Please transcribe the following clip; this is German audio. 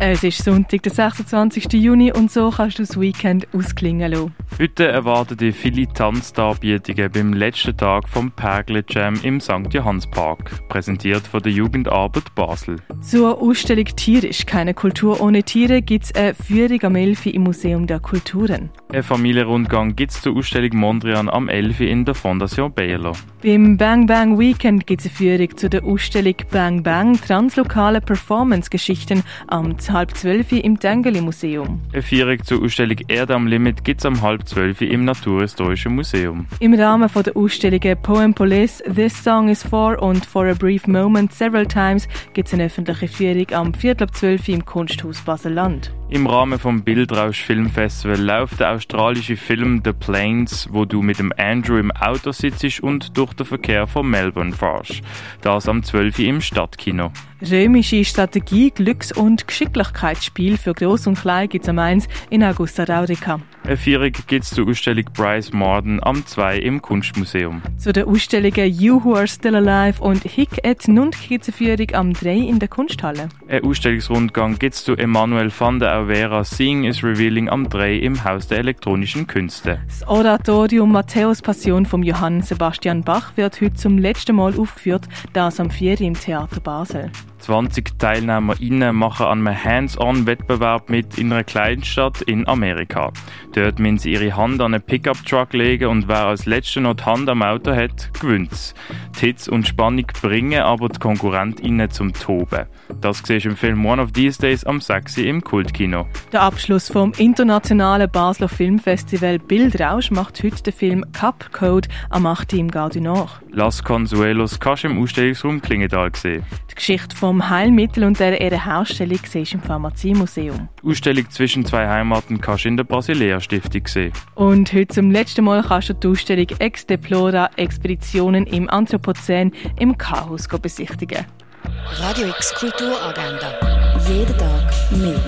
Es ist Sonntag, der 26. Juni und so kannst du das Weekend ausklingen lassen. Heute erwarten dich viele Tanzdarbietigungen beim letzten Tag vom Pergle Jam im St. Johannspark, präsentiert von der Jugendarbeit Basel. Zur Ausstellung Tierisch, keine Kultur ohne Tiere, gibt es eine Führung am Elfi im Museum der Kulturen. Ein Familienrundgang gibt es zur Ausstellung Mondrian am Elfi in der Fondation Baylor. Beim Bang Bang Weekend gibt es eine Führung zu der Ausstellung Bang Bang translokale Performance-Geschichten am halb zwölf im Tengeli Museum. Eine Führung zur Ausstellung Erde am Limit gibt es am halb zwölf im Naturhistorischen Museum. Im Rahmen der Ausstellungen Poem Police, This Song is For und For a Brief Moment Several Times gibt es eine öffentliche Führung am Viertel ab zwölf im Kunsthaus Basel-Land. Im Rahmen vom Bildrausch Filmfestival läuft der australische Film The Plains, wo du mit dem Andrew im Auto sitzt und durch den Verkehr von Melbourne fahrst. Das am 12. im Stadtkino. Römische Strategie, Glücks- und Geschicklichkeitsspiel für Groß und Klein gibt es am 1 in Augusta Raurica. Gibt es zur Ausstellung Bryce Morden am 2 im Kunstmuseum. Zu den Ausstellungen You Who Are Still Alive und Hick et Nund eine Führung am 3 in der Kunsthalle. Ein Ausstellungsrundgang gibt es zu Emanuel van der Auvera Seeing is Revealing am 3 im Haus der elektronischen Künste. Das Oratorium Matthäus Passion von Johann Sebastian Bach wird heute zum letzten Mal aufgeführt, das am 4 im Theater Basel. 20 TeilnehmerInnen machen an einem Hands-on-Wettbewerb mit in einer Kleinstadt in Amerika. Dort müssen sie ihre Hand an einen Pickup-Truck legen und wer als letzter noch die Hand am Auto hat, gewinnt. Die Hits und Spannung bringen aber die KonkurrentInnen zum Toben. Das siehst du im Film One of These Days am 6. im Kultkino. Der Abschluss vom internationalen Basler Filmfestival Bildrausch macht heute den Film Cup Code am 8. im Nord. Las Consuelos kannst du im Ausstellungsraum Klingenthal sehen. Die Geschichte vom Heilmittel und der siehst du im Pharmaziemuseum. Die Ausstellung zwischen zwei Heimaten kannst du in der Basilea Stiftung sehen. Und heute zum letzten Mal kannst du die Ausstellung Ex Deplora Expeditionen im Anthropozän im Chaos besichtigen. Radio X Kulturagenda. Jeden Tag mehr.